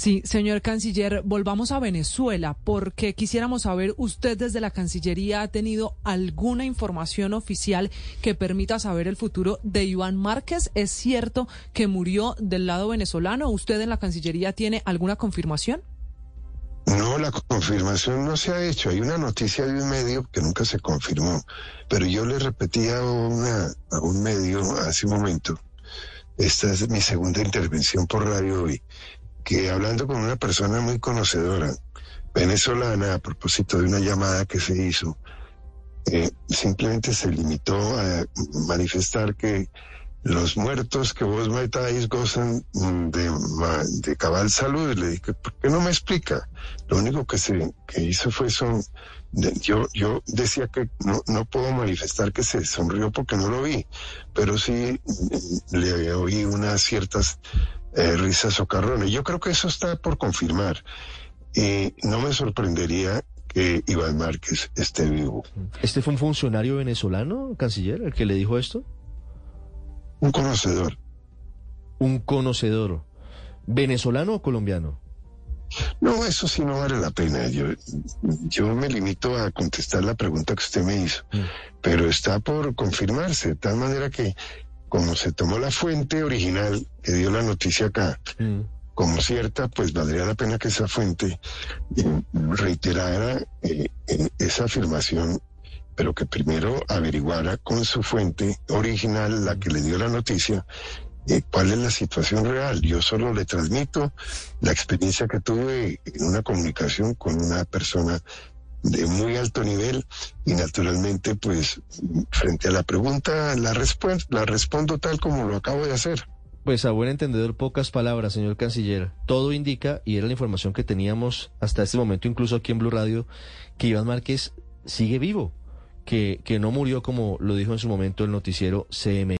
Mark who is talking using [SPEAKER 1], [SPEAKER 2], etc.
[SPEAKER 1] Sí, señor canciller, volvamos a Venezuela porque quisiéramos saber, ¿usted desde la Cancillería ha tenido alguna información oficial que permita saber el futuro de Iván Márquez? ¿Es cierto que murió del lado venezolano? ¿Usted en la Cancillería tiene alguna confirmación?
[SPEAKER 2] No, la confirmación no se ha hecho. Hay una noticia de un medio que nunca se confirmó, pero yo le repetía a, una, a un medio hace un momento, esta es mi segunda intervención por radio hoy, que hablando con una persona muy conocedora, venezolana, a propósito de una llamada que se hizo, eh, simplemente se limitó a manifestar que los muertos que vos metáis gozan de, de cabal salud. Le dije, ¿por qué no me explica? Lo único que se que hizo fue son. yo, yo decía que no, no puedo manifestar que se sonrió porque no lo vi, pero sí mm, le oí unas ciertas eh, risas socarrones. Yo creo que eso está por confirmar. Y no me sorprendería que Iván Márquez esté vivo.
[SPEAKER 3] ¿Este fue un funcionario venezolano, canciller, el que le dijo esto?
[SPEAKER 2] Un conocedor.
[SPEAKER 3] Un conocedor. ¿Venezolano o colombiano?
[SPEAKER 2] No, eso sí no vale la pena. Yo, yo me limito a contestar la pregunta que usted me hizo, mm. pero está por confirmarse, de tal manera que como se tomó la fuente original que dio la noticia acá, mm. como cierta, pues valdría la pena que esa fuente eh, reiterara eh, esa afirmación pero que primero averiguara con su fuente original, la que le dio la noticia, eh, cuál es la situación real. Yo solo le transmito la experiencia que tuve en una comunicación con una persona de muy alto nivel y naturalmente pues frente a la pregunta la, la respondo tal como lo acabo de hacer.
[SPEAKER 3] Pues a buen entendedor, pocas palabras, señor canciller. Todo indica, y era la información que teníamos hasta este momento, incluso aquí en Blue Radio, que Iván Márquez sigue vivo que, que no murió como lo dijo en su momento el noticiero CM.